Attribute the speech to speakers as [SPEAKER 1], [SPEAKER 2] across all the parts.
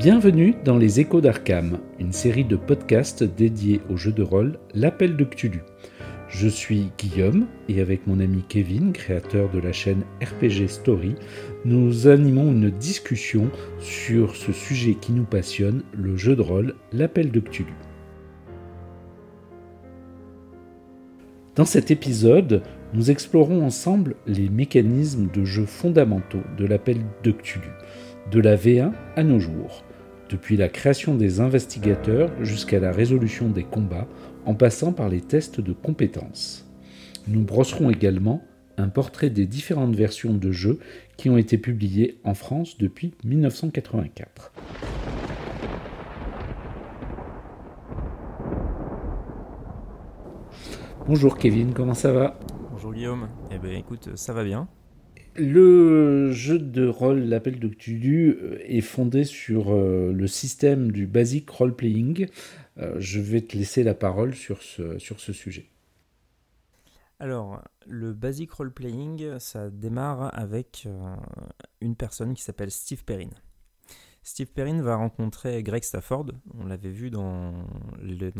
[SPEAKER 1] Bienvenue dans les Échos d'Arkham, une série de podcasts dédiés au jeu de rôle L'Appel de Cthulhu. Je suis Guillaume et avec mon ami Kevin, créateur de la chaîne RPG Story, nous animons une discussion sur ce sujet qui nous passionne, le jeu de rôle L'Appel de Cthulhu. Dans cet épisode, nous explorons ensemble les mécanismes de jeu fondamentaux de l'appel de Cthulhu, de la V1 à nos jours, depuis la création des investigateurs jusqu'à la résolution des combats, en passant par les tests de compétences. Nous brosserons également un portrait des différentes versions de jeux qui ont été publiées en France depuis 1984. Bonjour Kevin, comment ça va?
[SPEAKER 2] Bonjour Guillaume. Eh bien écoute, ça va bien.
[SPEAKER 1] Le jeu de rôle L'Appel de euh, est fondé sur euh, le système du basic role-playing. Euh, je vais te laisser la parole sur ce, sujet.
[SPEAKER 2] Alors, le basic role-playing, ça démarre avec une personne qui s'appelle Steve Perrin. Steve Perrin va rencontrer Greg Stafford, on l'avait vu dans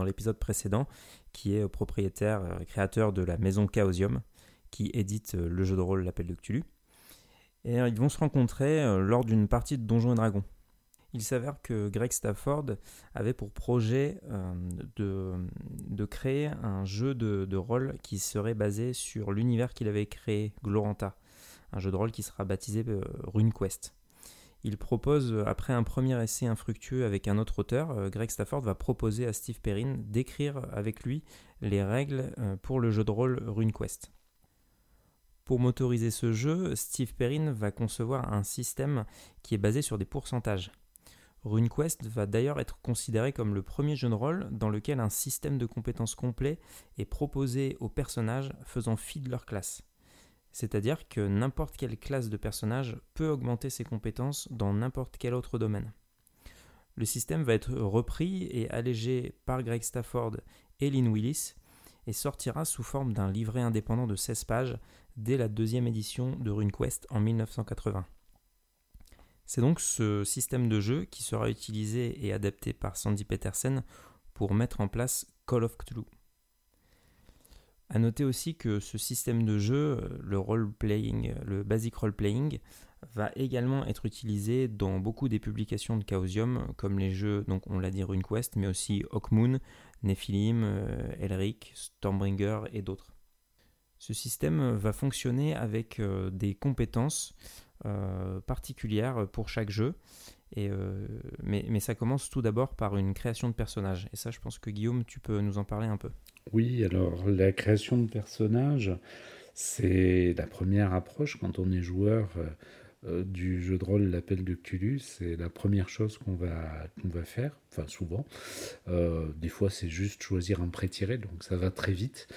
[SPEAKER 2] l'épisode précédent, qui est propriétaire, créateur de la maison Chaosium, qui édite le jeu de rôle L'Appel de. Euh, ils vont se rencontrer euh, lors d'une partie de Donjons et Dragons. Il s'avère que Greg Stafford avait pour projet de, de, créer un jeu de, rôle qui serait basé sur l'univers qu'il avait créé, Gloranta, un jeu de rôle qui sera baptisé RuneQuest. Il propose, après un premier essai infructueux avec un autre auteur, Greg Stafford va proposer à Steve Perrin d'écrire avec lui les règles pour le jeu de rôle RuneQuest. Pour motoriser ce jeu, Steve Perrin va concevoir un système qui est basé sur des pourcentages. RuneQuest va d'ailleurs être considéré comme le premier jeu de rôle dans lequel un système de compétences complet est proposé aux personnages faisant fi de leur classe. C'est-à-dire que n'importe quelle classe de personnage peut augmenter ses compétences dans n'importe quel autre domaine. Le système va être repris et allégé par Greg Stafford et Lynn Willis sortira sous forme d'un livret indépendant de 16 pages dès la deuxième édition de RuneQuest en 1980. C'est donc ce système de jeu qui sera utilisé et adapté par Sandy Petersen pour mettre en place Call of Cthulhu. A noter aussi que ce système de jeu, le role playing, le basic role playing, va également être utilisé dans beaucoup des publications de Chaosium, comme les jeux, donc on l'a dit RuneQuest, mais aussi Hawkmoon, Nephilim, euh, Elric, Stormbringer et d'autres. Ce système va fonctionner avec euh, des compétences euh, particulières pour chaque jeu. Et, mais, mais, ça commence tout d'abord par une création de personnage. Et ça, je pense que Guillaume, tu peux nous en parler un peu.
[SPEAKER 1] Oui, alors la création de personnage, c'est la première approche quand on est joueur du jeu de rôle L'Appel de Cthulhu, c'est la première chose qu'on va, va faire, enfin souvent. Euh, des fois, c'est juste choisir un pré-tiré, donc ça va très vite.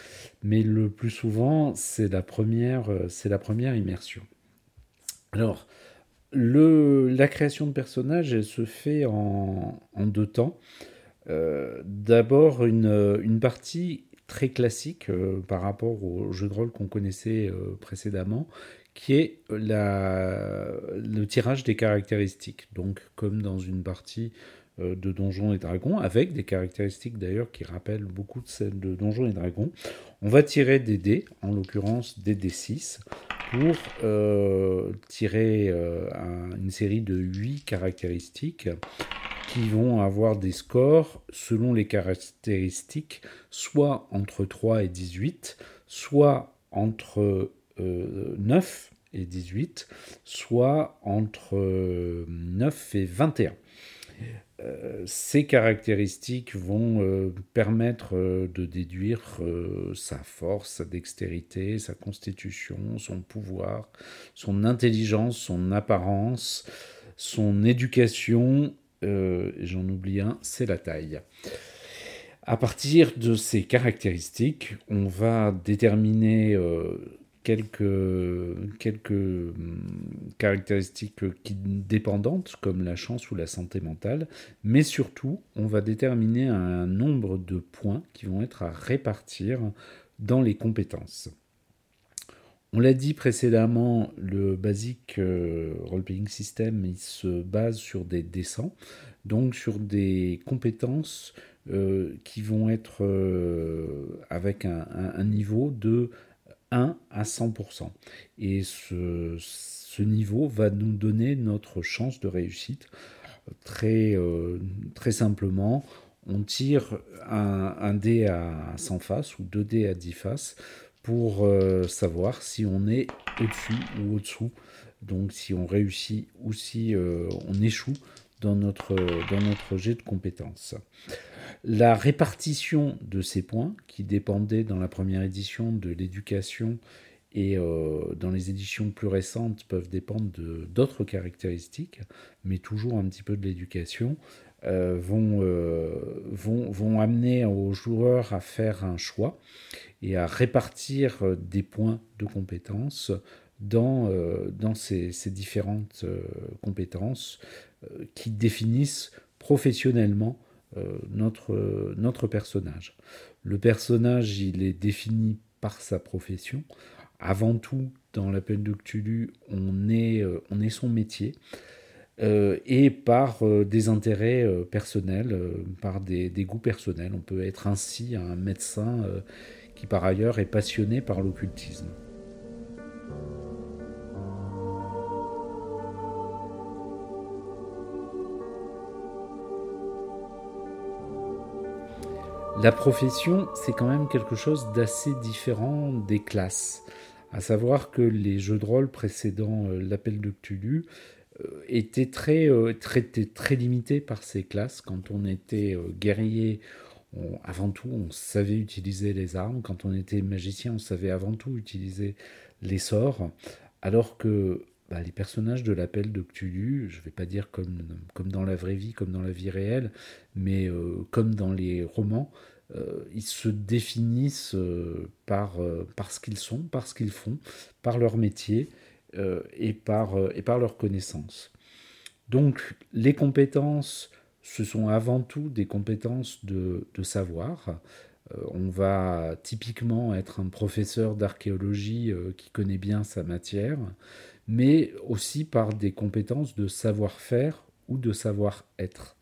[SPEAKER 1] Mais le plus souvent, c'est la première, euh, la première immersion. Alors, le, la création de personnages, elle se fait en, en deux temps. D'abord, une, une partie très classique par rapport au jeu de rôle qu'on connaissait précédemment, qui est le tirage des caractéristiques. Donc, comme dans une partie euh, de Donjons et Dragons, avec des caractéristiques d'ailleurs qui rappellent beaucoup de celles de Donjons et Dragons, on va tirer des dés, en l'occurrence des D6, pour euh, tirer euh, une série de 8 caractéristiques qui vont avoir des scores selon les caractéristiques, soit entre 3 et 18, soit entre 9 euh, et 18, soit entre 9 et 21. Euh, ces caractéristiques vont euh, permettre de déduire sa force, sa dextérité, sa constitution, son pouvoir, son intelligence, son apparence, son éducation, j'en oublie un, c'est la taille. À partir de ces caractéristiques, on va déterminer quelques, hum, caractéristiques dépendantes comme la chance ou la santé mentale, mais surtout on va déterminer un nombre de points qui vont être à répartir dans les compétences. On l'a dit précédemment, le basic euh, role-playing system il se base sur des descents. donc sur des compétences qui vont être avec un, niveau de 1 à 100%. Et ce, niveau va nous donner notre chance de réussite. Très, très simplement, on tire un, dé à 100 faces ou deux dés à 10 faces pour euh, savoir si on est au-dessus ou au-dessous. Donc si on réussit ou si euh, on échoue dans notre, dans notre jet de compétences. La répartition de ces points, qui dépendait dans la première édition de l'éducation et euh, dans les éditions plus récentes peuvent dépendre d'autres caractéristiques, mais toujours un petit peu de l'éducation, euh, vont, euh, vont, amener aux joueurs à faire un choix et à répartir des points de compétences dans, ces, différentes compétences qui définissent professionnellement notre, notre personnage. Le personnage, il est défini par sa profession. Avant tout, dans l'appel de Cthulhu, on est, on est son métier. Euh, et par euh, des intérêts euh, personnels, par des, goûts personnels. On peut être ainsi un médecin qui par ailleurs est passionné par l'occultisme. La profession, c'est quand même quelque chose d'assez différent des classes. À savoir que les jeux de rôle précédant l'appel de Cthulhu euh, très, euh, très, très limité par ses classes. Quand on était euh, guerrier, avant tout, on savait utiliser les armes. Quand on était magicien, on savait avant tout utiliser les sorts. Alors que bah, les personnages de l'appel de Cthulhu, je ne vais pas dire comme dans la vraie vie, comme dans la vie réelle, mais comme dans les romans, ils se définissent par, par ce qu'ils sont, par ce qu'ils font, par leur métier. Euh, et, par, euh, et par leurs connaissances. Donc les compétences, ce sont avant tout des compétences de, de savoir. Euh, on va typiquement être un professeur d'archéologie qui connaît bien sa matière, mais aussi par des compétences de savoir-faire ou de savoir-être.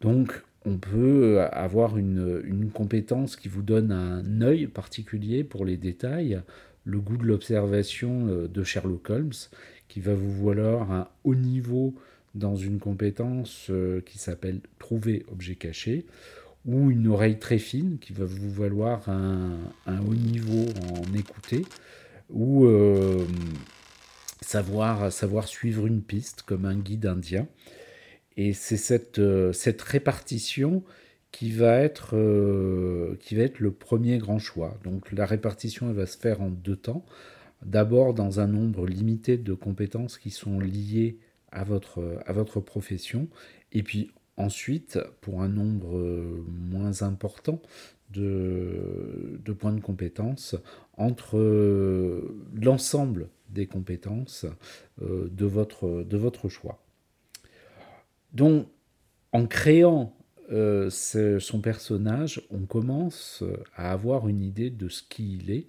[SPEAKER 1] Donc on peut avoir une, compétence qui vous donne un œil particulier pour les détails, le goût de l'observation euh, de Sherlock Holmes, qui va vous valoir un haut niveau dans une compétence euh, qui s'appelle trouver objet caché, ou une oreille très fine qui va vous valoir un, haut niveau en écouter, ou euh, savoir suivre une piste comme un guide indien. Et c'est cette, cette répartition qui va être, euh, qui va être le premier grand choix. Donc la répartition elle va se faire en deux temps. D'abord dans un nombre limité de compétences qui sont liées à votre, à votre profession, et puis ensuite pour un nombre euh, moins important de, de points de compétences entre euh, l'ensemble des compétences de, votre, de votre choix. Donc en créant euh, son personnage, on commence à avoir une idée de ce qu'il est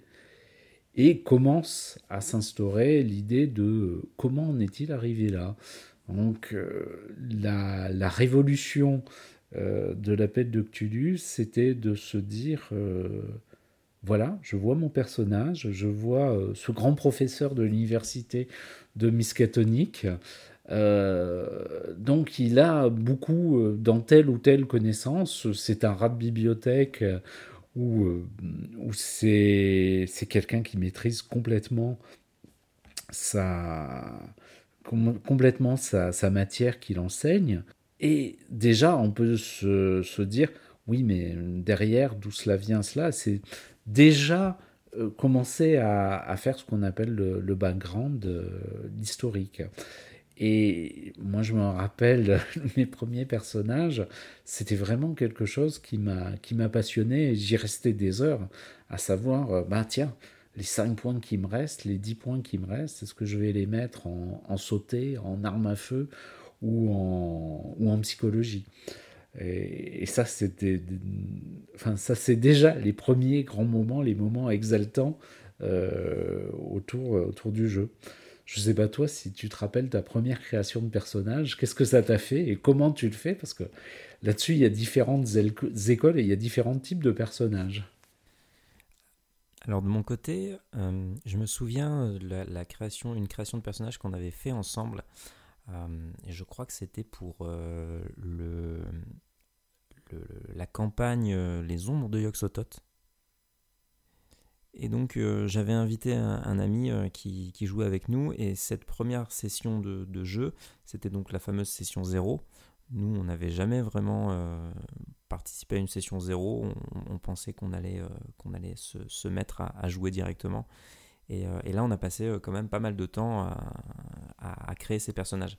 [SPEAKER 1] et commence à s'instaurer l'idée de comment en est-il arrivé là. Donc euh, la, révolution euh, de l'appel de Cthulhu, c'était de se dire voilà, je vois mon personnage, je vois ce grand professeur de l'université de Miskatonic. Euh, donc il a beaucoup euh, dans telle ou telle connaissance. C'est un rat de bibliothèque euh, ou c'est quelqu'un qui maîtrise complètement sa, complètement sa, matière qu'il enseigne. Et déjà, on peut se, se dire, oui, mais derrière, d'où cela vient cela? C'est déjà commencer à, à, faire ce qu'on appelle le, le background, l'historique. Et moi, je me rappelle, mes premiers personnages, c'était vraiment quelque chose qui m'a, qui m'a passionné. J'y restais des heures à savoir, euh, bah tiens, les 5 points qui me restent, les 10 points qui me restent, est-ce que je vais les mettre en, en sauté, en arme à feu ou en, ou en psychologie? Et, ça, c'était, enfin, ça, c'est déjà les premiers grands moments, les moments exaltants euh, autour, autour du jeu. Je sais pas toi si tu te rappelles ta première création de personnage, qu'est-ce que ça t'a fait et comment tu le fais? Parce que là-dessus, il y a différentes écoles et il y a différents types de personnages.
[SPEAKER 2] Alors de mon côté, euh, je me souviens la, création, une création de personnage qu'on avait fait ensemble. Euh, je crois que c'était pour euh, le, la campagne Les Ombres de Yoxotot. Et donc j'avais invité un, ami qui, jouait avec nous et cette première session de, jeu, c'était donc la fameuse session 0 nous, on n'avait jamais vraiment euh, participé à une session zéro. On, pensait qu'on allait, euh, allait se, mettre à, jouer directement. Euh, et, là, on a passé quand même pas mal de temps à, créer ces personnages.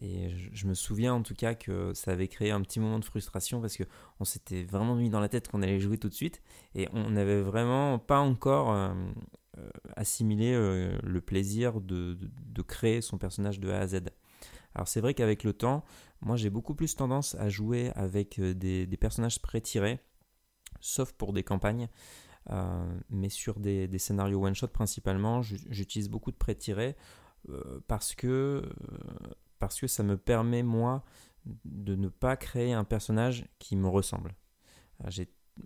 [SPEAKER 2] Et je, me souviens en tout cas que ça avait créé un petit moment de frustration parce qu'on s'était vraiment mis dans la tête qu'on allait jouer tout de suite et on n'avait vraiment pas encore assimilé le plaisir de, de, créer son personnage de A à Z. Alors c'est vrai qu'avec le temps, moi j'ai beaucoup plus tendance à jouer avec euh, des, personnages pré-tirés, sauf pour des campagnes. Euh, mais sur des, scénarios one-shot principalement, j'utilise beaucoup de pré-tirés euh, parce, que, parce que ça me permet moi de ne pas créer un personnage qui me ressemble.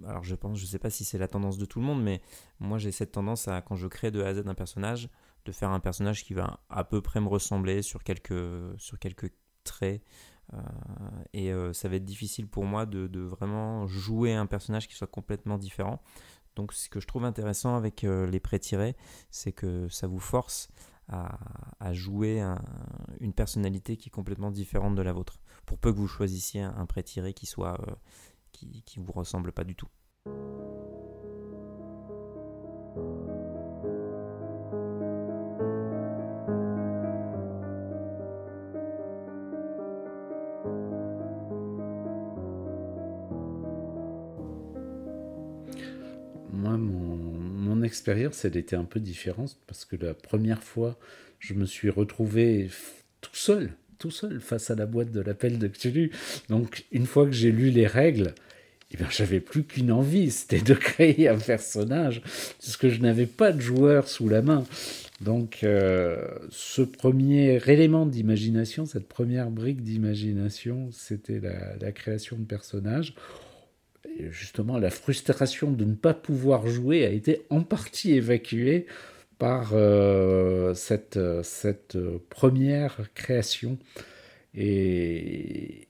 [SPEAKER 2] alors je pense, je sais pas si c'est la tendance de tout le monde, mais moi j'ai cette tendance à quand je crée de A à Z un personnage, de faire un personnage qui va à peu près me ressembler sur quelques, sur quelques traits. Euh, et euh, ça va être difficile pour moi de, vraiment jouer un personnage qui soit complètement différent. Donc ce que je trouve intéressant avec euh, les pré-tirés, c'est que ça vous force à, jouer une personnalité qui est complètement différente de la vôtre. Pour peu que vous choisissiez un, pré-tiré qui soit qui, qui vous ressemble pas du tout.
[SPEAKER 1] Expérience, elle était un peu différente parce que la première fois, je me suis retrouvé tout seul, tout seul face à la boîte de l'appel de Cthulhu. Donc, une fois que j'ai lu les règles, eh bien, j'avais plus qu'une envie, c'était de créer un personnage, puisque je n'avais pas de joueur sous la main. Donc, euh, ce premier élément d'imagination, cette première brique d'imagination, c'était la, la, création de personnages justement, la frustration de ne pas pouvoir jouer a été en partie évacuée par euh, cette, cette première création. Et,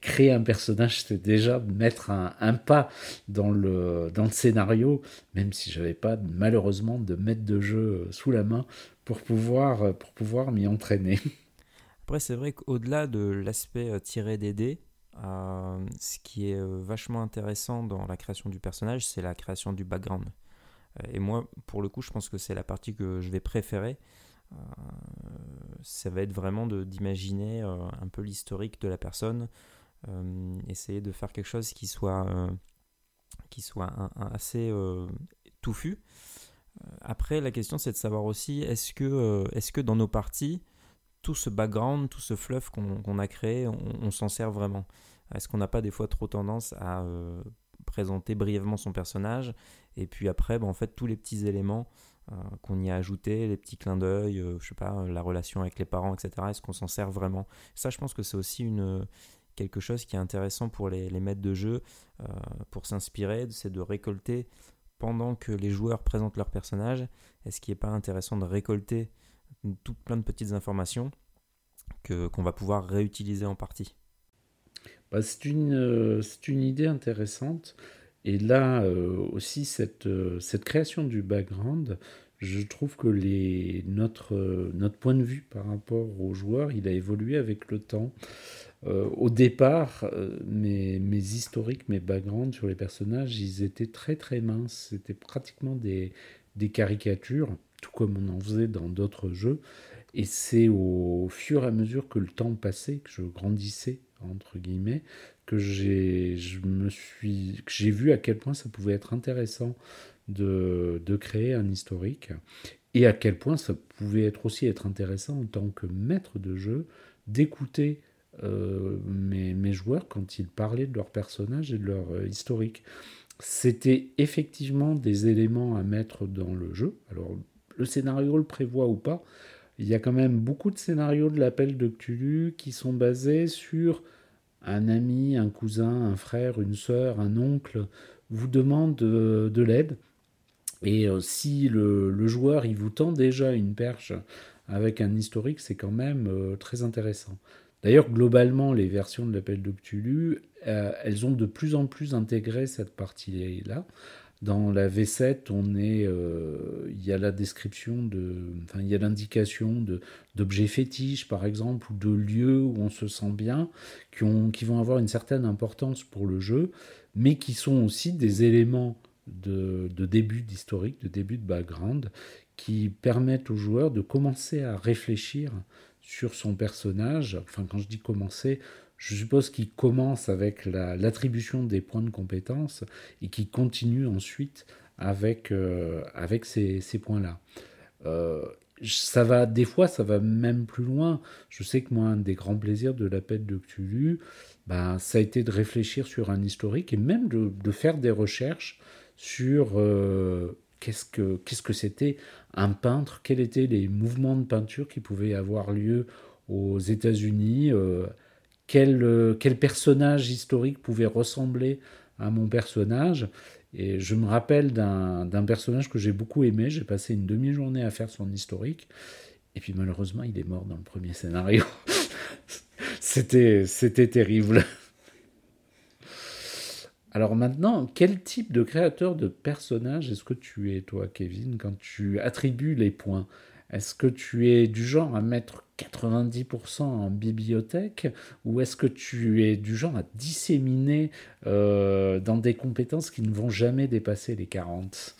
[SPEAKER 1] créer un personnage, c'était déjà mettre un, pas dans le, dans le scénario, même si j'avais pas malheureusement de maître de jeu sous la main pour pouvoir, pour pouvoir m'y entraîner.
[SPEAKER 2] Après, c'est vrai qu'au-delà de l'aspect euh, tiré des dés, euh, ce qui est euh, vachement intéressant dans la création du personnage, c'est la création du background. Euh, et moi, pour le coup, je pense que c'est la partie que je vais préférer. ça va être vraiment d'imaginer un peu l'historique de la personne, essayer de faire quelque chose qui soit, qui soit assez touffu. Après, la question c'est de savoir aussi est-ce que, est que dans nos parties, tout ce background, tout ce fluff qu'on a créé, on s'en sert vraiment? Est-ce qu'on n'a pas des fois trop tendance à euh, présenter brièvement son personnage et puis après, ben, en fait, tous les petits éléments euh, qu'on y a ajoutés, les petits clins d'œil, euh, je sais pas, la relation avec les parents, etc. Est-ce qu'on s'en sert vraiment? Ça, je pense que c'est aussi quelque chose qui est intéressant pour les, les maîtres de jeu pour s'inspirer, c'est de récolter pendant que les joueurs présentent leur personnage. Est-ce qu'il n'est pas intéressant de récolter tout plein de petites informations que qu'on va pouvoir réutiliser en partie?
[SPEAKER 1] Bah, c'est une, euh, une idée intéressante. Et là euh, aussi, cette, euh, cette création du background, je trouve que les, notre, notre point de vue par rapport aux joueurs, il a évolué avec le temps. au départ, mes, mes, historiques, mes backgrounds sur les personnages, ils étaient très très minces. C'était pratiquement des, des caricatures, tout comme on en faisait dans d'autres jeux. Et c'est au fur et à mesure que le temps passait, que je grandissais entre guillemets, que j'ai, vu à quel point ça pouvait être intéressant de, de, créer un historique et à quel point ça pouvait être aussi être intéressant en tant que maître de jeu d'écouter euh, mes, mes, joueurs quand ils parlaient de leur personnage et de leur euh, historique. C'était effectivement des éléments à mettre dans le jeu. Alors le scénario le prévoit ou pas, il y a quand même beaucoup de scénarios de l'appel de Cthulhu qui sont basés sur un ami, un cousin, un frère, une sœur, un oncle vous demande de, l'aide. Et euh, si le, joueur il vous tend déjà une perche avec un historique, c'est quand même euh, très intéressant. D'ailleurs, globalement, les versions de l'appel de Cthulhu, euh, elles ont de plus en plus intégré cette partie-là. Dans la V7, on est, euh, il y a la description de, il y a l'indication d'objets fétiches, par exemple, ou de lieux où on se sent bien, qui ont, qui vont avoir une certaine importance pour le jeu, mais qui sont aussi des éléments de, de début d'historique, de début de background, qui permettent aux joueurs de commencer à réfléchir sur son personnage. Enfin, quand je dis commencer, je suppose qu'il commence avec l'attribution des points de compétence et qui continue ensuite avec, euh, avec ces, ces points-là. Euh, ça va, des fois, ça va même plus loin. Je sais que moi, un des grands plaisirs de l'appel de Cthulhu, bah, ça a été de réfléchir sur un historique et même de, de faire des recherches sur euh, qu'est-ce que qu'est-ce que c'était un peintre, quels étaient les mouvements de peinture qui pouvaient avoir lieu aux États-Unis. Quel, personnage historique pouvait ressembler à mon personnage. Et je me rappelle d'un personnage que j'ai beaucoup aimé. J'ai passé une demi-journée à faire son historique. Et puis malheureusement, il est mort dans le premier scénario. C'était terrible. Alors maintenant, quel type de créateur de personnage est-ce que tu es, toi, Kevin, quand tu attribues les points? Est-ce que tu es du genre à mettre 90% en bibliothèque ou est-ce que tu es du genre à disséminer euh, dans des compétences qui ne vont jamais dépasser les 40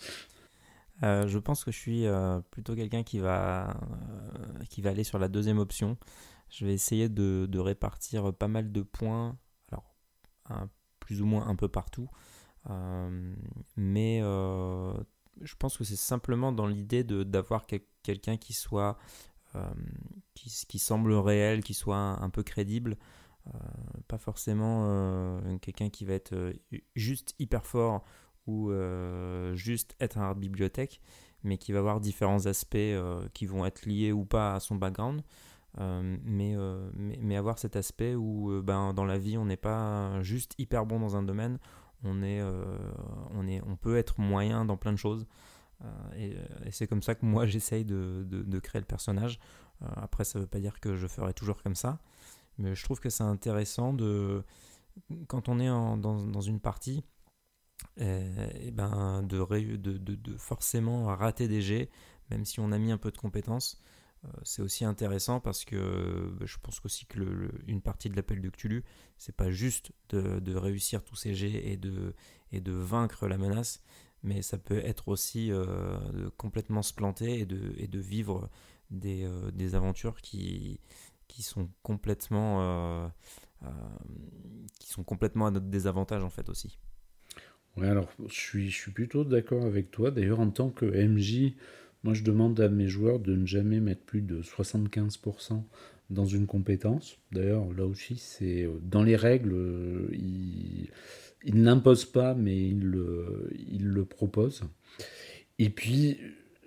[SPEAKER 2] euh, je pense que je suis euh, plutôt quelqu'un qui va, qui va aller sur la deuxième option. Je vais essayer de, répartir pas mal de points, alors plus ou moins un peu partout, mais je pense que c'est simplement dans l'idée d'avoir quelqu'un qui soit euh, qui, semble réel, qui soit un, peu crédible, euh, pas forcément euh, quelqu'un qui va être juste hyper fort ou juste être un bibliothèque, mais qui va avoir différents aspects qui vont être liés ou pas à son background. mais, mais, avoir cet aspect où ben, dans la vie on n'est pas juste hyper bon dans un domaine, on, est, on, est, on peut être moyen dans plein de choses. Euh, euh, et, c'est comme ça que moi j'essaye de, de, créer le personnage. Euh, après, ça ne veut pas dire que je ferai toujours comme ça, mais je trouve que c'est intéressant de, quand on est dans, dans, une partie, ben de, de, de, forcément rater des jets, même si on a mis un peu de compétences. c'est aussi intéressant parce que je pense aussi que une partie de l'appel de Cthulhu, c'est pas juste de, réussir tous ces jets et de, et de vaincre la menace, mais ça peut être aussi euh, de complètement se planter et de, et de vivre des, euh, des aventures qui, qui sont complètement euh, qui sont complètement à notre désavantage en fait aussi.
[SPEAKER 1] Ouais, alors je suis, je suis plutôt d'accord avec toi. D'ailleurs, en tant que MJ, moi je demande à mes joueurs de ne jamais mettre plus de 75% dans une compétence. D'ailleurs, là aussi, c'est dans les règles, il n'impose pas, mais il le, propose. Et puis,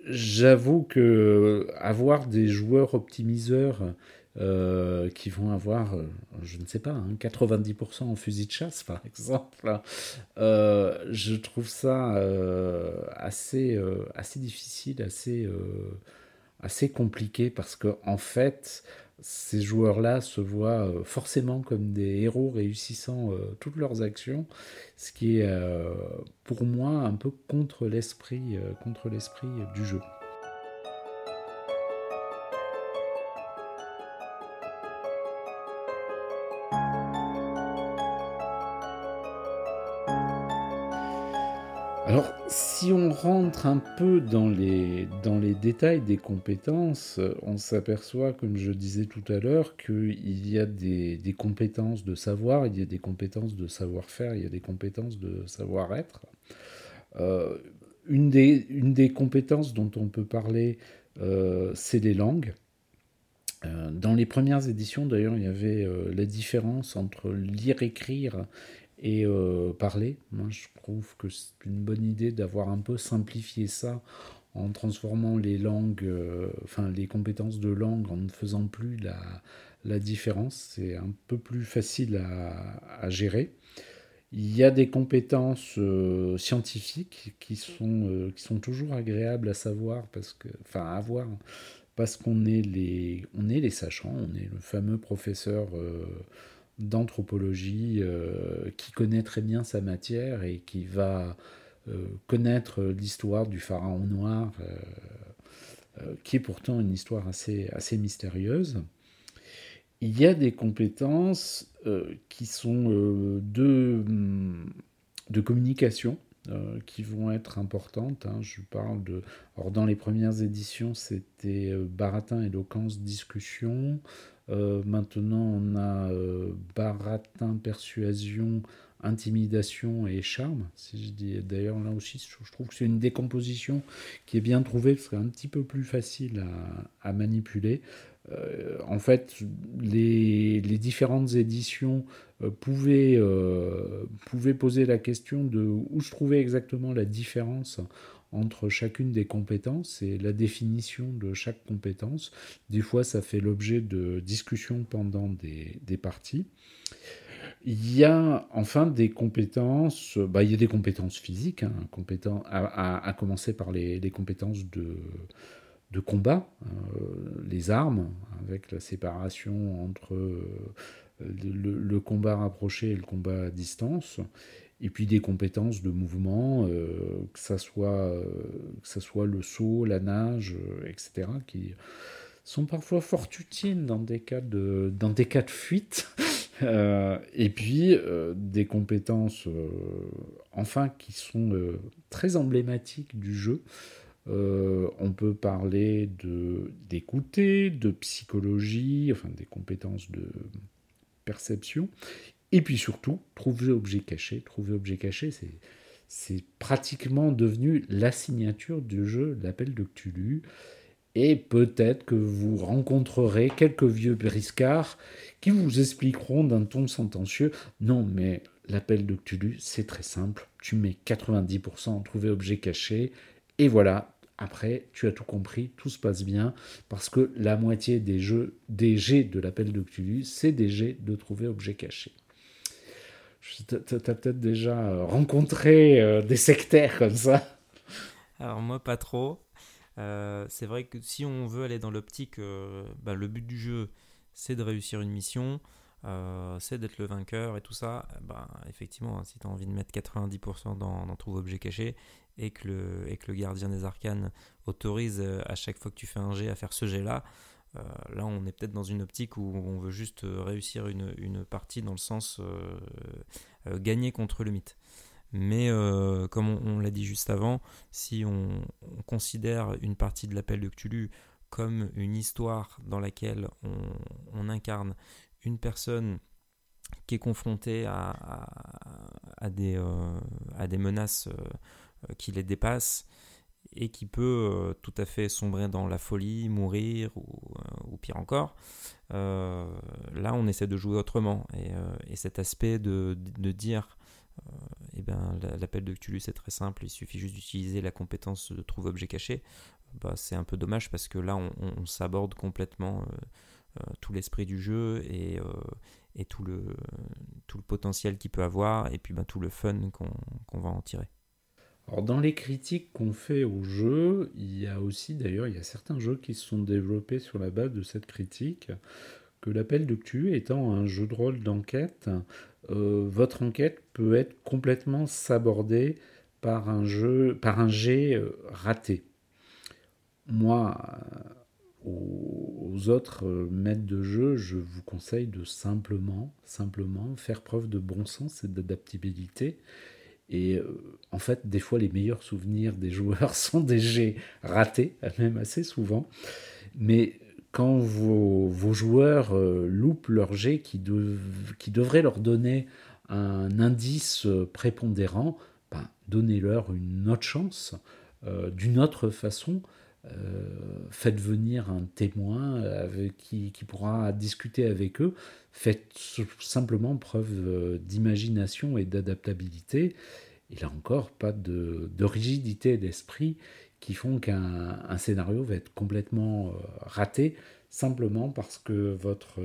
[SPEAKER 1] j'avoue que avoir des joueurs optimiseurs euh, qui vont avoir, euh, je ne sais pas, 90% hein, en fusil de chasse, par exemple, euh, je trouve ça assez, assez difficile, assez, assez compliqué, parce que en fait, ces joueurs-là se voient euh, forcément comme des héros réussissant euh, toutes leurs actions, ce qui est euh, pour moi un peu contre l'esprit, contre l'esprit du jeu. Alors, si on rentre un peu dans les, dans les détails des compétences, on s'aperçoit, comme je disais tout à l'heure, qu'il y a des, des, compétences de savoir, il y a des compétences de savoir-faire, il y a des compétences de savoir-être. Euh, une, des, une des compétences dont on peut parler, euh, c'est les langues. Euh, dans les premières éditions, d'ailleurs, il y avait la différence entre lire-écrire et euh, parler. Moi, je trouve que c'est une bonne idée d'avoir un peu simplifié ça en transformant les langues, enfin les compétences de langue en ne faisant plus la, différence. C'est un peu plus facile à, gérer. Il y a des compétences scientifiques qui sont, qui sont toujours agréables à savoir, parce que, enfin à avoir, parce qu'on est est les sachants, on est le fameux professeur d'anthropologie euh, qui connaît très bien sa matière et qui va euh, connaître l'histoire du pharaon noir, euh, qui est pourtant une histoire assez, assez mystérieuse. Il y a des compétences qui sont de, de communication, qui vont être importantes. Hein. Je parle de. Alors, dans les premières éditions, c'était baratin, éloquence, discussion. Euh, maintenant, on a euh, baratin, persuasion, intimidation et charme. Si je dis d'ailleurs là aussi, je trouve que c'est une décomposition qui est bien trouvée, parce un petit peu plus facile à, manipuler. Euh, en fait, les, différentes éditions pouvaient, pouvaient, poser la question de où je trouvais exactement la différence entre chacune des compétences et la définition de chaque compétence. Des fois, ça fait l'objet de discussions pendant des, parties. Il y a enfin des compétences, bah, il y a des compétences physiques, hein, à, commencer par les, compétences de, combat, euh, les armes, avec la séparation entre euh, le, combat rapproché et le combat à distance et puis des compétences de mouvement, euh, que, ça soit, le saut, la nage, etc., qui sont parfois fort utiles dans des cas de fuite. Et puis des compétences, enfin, qui sont très emblématiques du jeu. on peut parler de d'écouter, de psychologie, enfin des compétences de perception, et puis surtout, trouver objet caché. Trouver objet caché, c'est, c'est pratiquement devenu la signature du jeu, l'appel de Cthulhu. Et peut-être que vous rencontrerez quelques vieux briscards qui vous expliqueront d'un ton sentencieux Non, mais l'appel de Cthulhu, c'est très simple. Tu mets 90% en trouver objet caché. Et voilà, après, tu as tout compris, tout se passe bien, parce que la moitié des jeux, des jets de l'appel de Cthulhu, c'est des jets de trouver objet caché. Tu as peut-être déjà rencontré euh, des sectaires comme ça
[SPEAKER 2] Alors moi pas trop. Euh, c'est vrai que si on veut aller dans l'optique, bah, le but du jeu c'est de réussir une mission, c'est d'être le vainqueur et tout ça, bah, effectivement, hein, si tu as envie de mettre 90% dans, dans Objet Caché et que, le, gardien des arcanes autorise à chaque fois que tu fais un jet à faire ce jet-là, euh, là, on est peut-être dans une optique où on veut juste euh, réussir une, partie dans le sens euh, gagner contre le mythe. Mais comme on, l'a dit juste avant, si on, considère une partie de l'appel de Cthulhu comme une histoire dans laquelle on, incarne une personne qui est confrontée à, des, à des, menaces qui les dépassent et qui peut euh, tout à fait sombrer dans la folie, mourir ou, euh, pire encore. Euh, là, on essaie de jouer autrement. Et, cet aspect de, dire, eh ben, l'appel de Cthulhu, c'est très simple, il suffit juste d'utiliser la compétence de trouve objet caché. Bah, c'est un peu dommage parce que là, on, s'aborde complètement tout l'esprit du jeu et, et tout, le, tout le potentiel qu'il peut avoir et puis ben, tout le fun qu'on va en tirer.
[SPEAKER 1] Alors dans les critiques qu'on fait au jeu, il y a aussi d'ailleurs il y a certains jeux qui se sont développés sur la base de cette critique que l'appel de Cthulhu étant un jeu de rôle d'enquête, euh, votre enquête peut être complètement sabordée par un jeu, jet euh, raté. Moi, euh, aux, autres maîtres de jeu, je vous conseille de simplement, simplement faire preuve de bon sens et d'adaptabilité et euh, en fait, des fois, les meilleurs souvenirs des joueurs sont des jets ratés, même assez souvent. Mais quand vos, joueurs euh, loupent leur jet qui, devrait leur donner un indice prépondérant, ben, donnez-leur une autre chance, euh, d'une autre façon. faites venir un témoin avec qui, qui, pourra discuter avec eux. Faites simplement preuve d'imagination et d'adaptabilité. Et là encore, pas de, rigidité d'esprit qui font qu'un scénario va être complètement raté simplement parce que votre,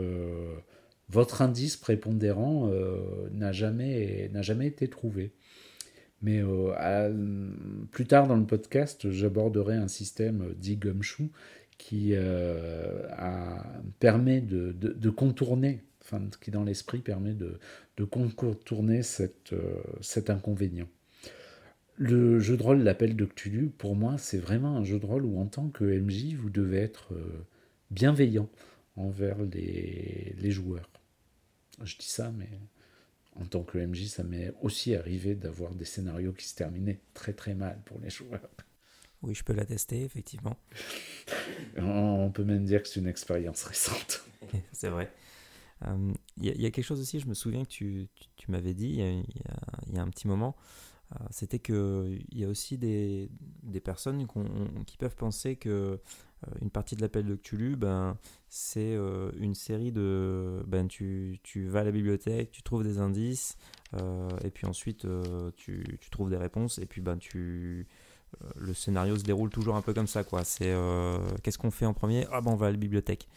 [SPEAKER 1] votre indice prépondérant n'a jamais, jamais été trouvé. Mais plus tard dans le podcast, j'aborderai un système dit gumshoe qui permet de, de, contourner enfin, qui dans l'esprit permet de, de contourner cette, euh, cet inconvénient. Le jeu de rôle L'Appel de Cthulhu, pour moi, c'est vraiment un jeu de rôle où en tant que MJ, vous devez être euh, bienveillant envers les, les joueurs. Je dis ça, mais en tant que MJ, ça m'est aussi arrivé d'avoir des scénarios qui se terminaient très très mal pour les joueurs.
[SPEAKER 2] Oui, je peux l'attester, effectivement.
[SPEAKER 1] On peut même dire que c'est une expérience récente.
[SPEAKER 2] c'est vrai. Il euh, y, a quelque chose aussi, je me souviens que tu, tu, m'avais dit il y, y, a un petit moment, c'était qu'il y a aussi des, des personnes qui peuvent penser que euh, une partie de l'appel de Cthulhu, ben, c'est une série de. Ben, tu, tu, vas à la bibliothèque, tu trouves des indices, et puis ensuite tu, tu, trouves des réponses, et puis ben, tu, le scénario se déroule toujours un peu comme ça. C'est qu'est-ce qu'on fait en premier? Ah ben on va à la bibliothèque.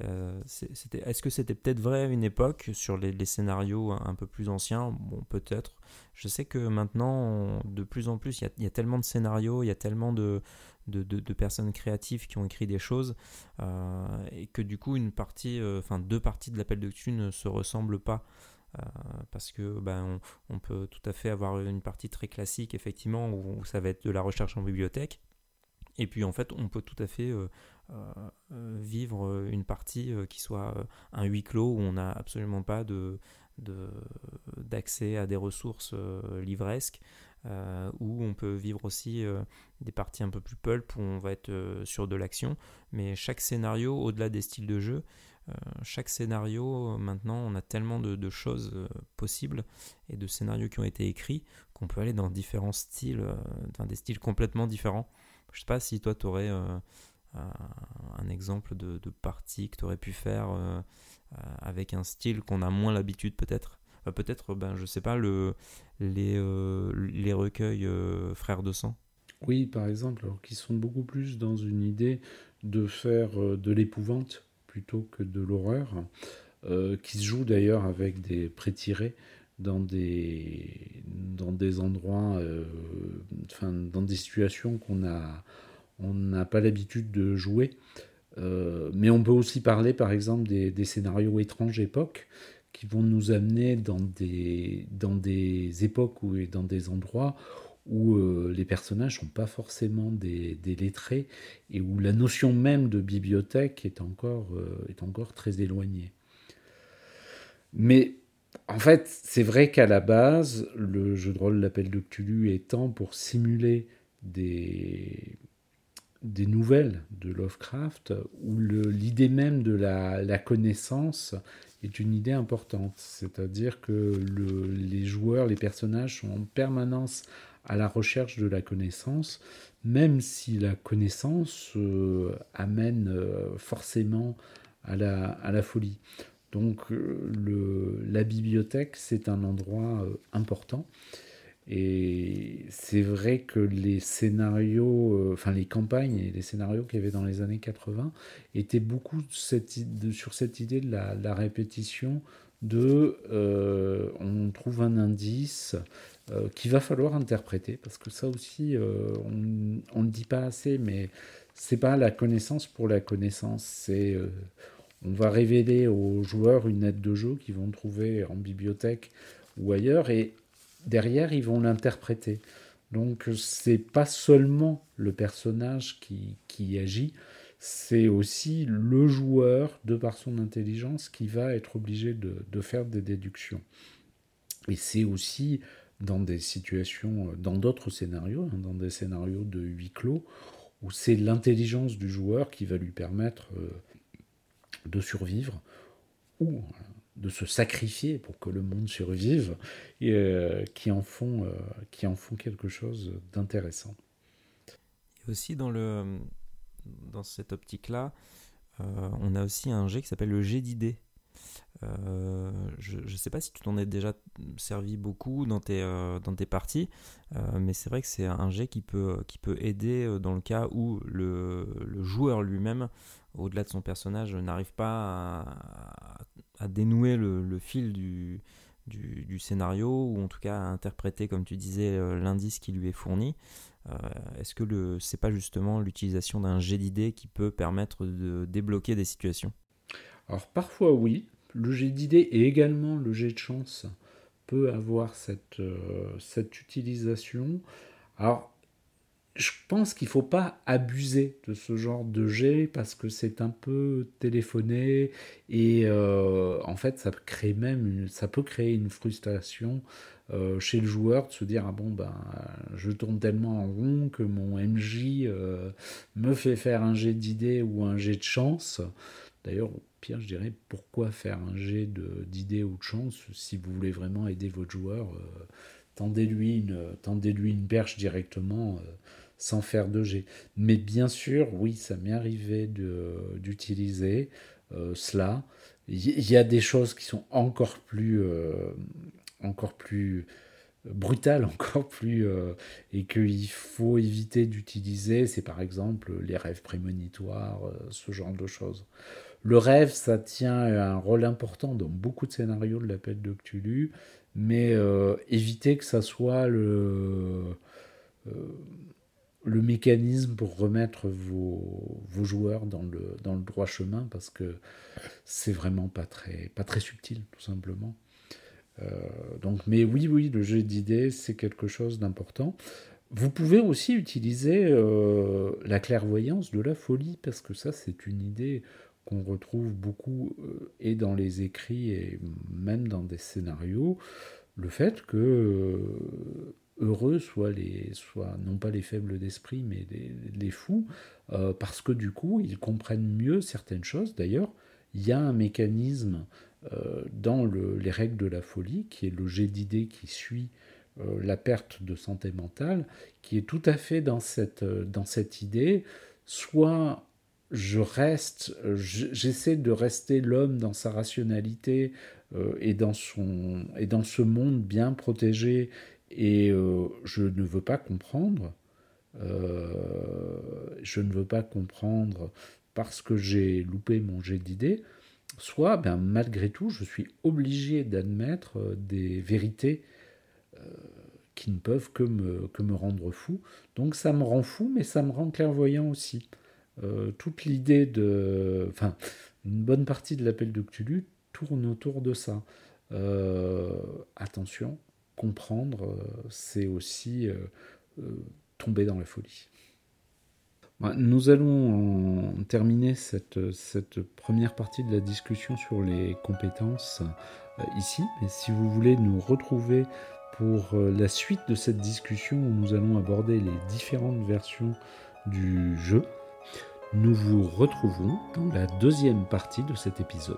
[SPEAKER 2] Euh, est-ce que c'était peut-être vrai à une époque sur les, scénarios un peu plus anciens? Bon, peut-être. Je sais que maintenant, de plus en plus, il y, a tellement de scénarios, il y a tellement de, personnes créatives qui ont écrit des choses, euh, et que du coup, une partie, euh, enfin deux parties de l'appel de Cthulhu ne se ressemblent pas. parce que ben, on, peut tout à fait avoir une partie très classique, effectivement, où, ça va être de la recherche en bibliothèque. Et puis en fait, on peut tout à fait vivre une partie euh, qui soit un huis clos où on n'a absolument pas d'accès à des ressources livresques, où on peut vivre aussi des parties un peu plus pulp où on va être sur de l'action. Mais chaque scénario, au-delà des styles de jeu, chaque scénario, maintenant, on a tellement de, choses possibles et de scénarios qui ont été écrits qu'on peut aller dans différents styles, dans des styles complètement différents. Je sais pas si toi, tu aurais un exemple de, partie que tu aurais pu faire euh, euh, avec un style qu'on a moins l'habitude peut-être. Peut-être, ben, je sais pas, le, les, euh, les recueils Frères de sang.
[SPEAKER 1] Oui, par exemple, qui sont beaucoup plus dans une idée de faire de l'épouvante plutôt que de l'horreur, qui se joue d'ailleurs avec des pré-tirés dans des, dans des endroits, enfin, dans des situations qu'on a on n'a pas l'habitude de jouer. Euh, mais on peut aussi parler, par exemple, des, scénarios étranges époques qui vont nous amener dans des, époques ou dans des endroits où euh, les personnages sont pas forcément des, lettrés et où la notion même de bibliothèque est encore, euh, est encore très éloignée. Mais en fait, c'est vrai qu'à la base, le jeu de rôle L'Appel de Cthulhu étant pour simuler des, des nouvelles de Lovecraft où l'idée même de la, connaissance est une idée importante. C'est-à-dire que les joueurs, les personnages sont en permanence à la recherche de la connaissance, même si la connaissance euh, amène euh, forcément à la, folie. Donc euh, la bibliothèque, c'est un endroit important. Et c'est vrai que les scénarios, euh, enfin les campagnes et les scénarios qu'il y avait dans les années 80 étaient beaucoup sur cette idée de la, répétition de euh, on trouve un indice euh, qu'il va falloir interpréter parce que ça aussi on ne le dit pas assez mais c'est pas la connaissance pour la connaissance c'est on va révéler aux joueurs une aide de jeu qu'ils vont trouver en bibliothèque ou ailleurs et derrière, ils vont l'interpréter. Donc, c'est pas seulement le personnage qui, agit, c'est aussi le joueur, de par son intelligence, qui va être obligé de, de faire des déductions. Et c'est aussi dans des situations, dans d'autres scénarios, hein, dans des scénarios de huis clos, où c'est l'intelligence du joueur qui va lui permettre euh, de survivre, ou de se sacrifier pour que le monde survive, et, euh, qui, en font, euh, qui en font quelque chose d'intéressant.
[SPEAKER 2] Et aussi dans, le, dans cette optique-là, euh, on a aussi un jet qui s'appelle le jet d'idées. je ne sais pas si tu t'en es déjà servi beaucoup dans tes, dans tes parties, mais c'est vrai que c'est un jet qui peut, qui peut aider dans le cas où le, le joueur lui-même, au-delà de son personnage, n'arrive pas à, à dénouer le, fil du, du, scénario, ou en tout cas à interpréter, comme tu disais, l'indice qui lui est fourni. Euh, est-ce que ce c'est pas justement l'utilisation d'un jet d'idées qui peut permettre de débloquer des situations?
[SPEAKER 1] Alors parfois oui, le jet d'idées et également le jet de chance peut avoir cette, euh, cette utilisation. Alors je pense qu'il ne faut pas abuser de ce genre de jet parce que c'est un peu téléphoné et euh, en fait ça crée même ça peut créer une frustration euh, chez le joueur de se dire ah bon ben je tourne tellement en rond que mon MJ euh, me fait faire un jet d'idées ou un jet de chance. D'ailleurs, pire, je dirais pourquoi faire un jet d'idées ou de chance si vous voulez vraiment aider votre joueur. Tendez-lui une, tendez -lui une perche directement sans faire de jet. Mais bien sûr, oui, ça m'est arrivé d'utiliser cela. Il y, a des choses qui sont encore plus encore plus brutal, encore plus, euh, et qu'il faut éviter d'utiliser, c'est par exemple les rêves prémonitoires, euh, ce genre de choses. Le rêve, ça tient un rôle important dans beaucoup de scénarios de l'appel de Cthulhu, mais euh, éviter que ça soit le, le mécanisme pour remettre vos, joueurs dans le, droit chemin, parce que c'est vraiment pas très, pas très subtil, tout simplement. Euh, donc, mais oui, oui, le jeu d'idées, c'est quelque chose d'important. Vous pouvez aussi utiliser euh, la clairvoyance de la folie, parce que ça, c'est une idée qu'on retrouve beaucoup euh, et dans les écrits et même dans des scénarios. Le fait que heureux soient les, soit non pas les faibles d'esprit, mais les, fous, parce que du coup, ils comprennent mieux certaines choses. D'ailleurs, il y a un mécanisme euh, dans les règles de la folie, qui est le jet d'idées qui suit euh, la perte de santé mentale, qui est tout à fait dans cette, euh, dans cette idée, soit je reste, j'essaie de rester l'homme dans sa rationalité et, dans son, et dans ce monde bien protégé, et je ne veux pas comprendre, je ne veux pas comprendre parce que j'ai loupé mon jet d'idées, soit ben, malgré tout, je suis obligé d'admettre euh, des vérités euh, qui ne peuvent que me, que me rendre fou. Donc ça me rend fou, mais ça me rend clairvoyant aussi. Euh, toute l'idée de... Enfin, une bonne partie de l'appel de Cthulhu tourne autour de ça. attention, comprendre, c'est aussi tomber dans la folie. Bah, nous allons terminer cette, première partie de la discussion sur les compétences euh, ici. Mais si vous voulez nous retrouver pour euh, la suite de cette discussion où nous allons aborder les différentes versions du jeu, nous vous retrouvons dans la deuxième partie de cet épisode.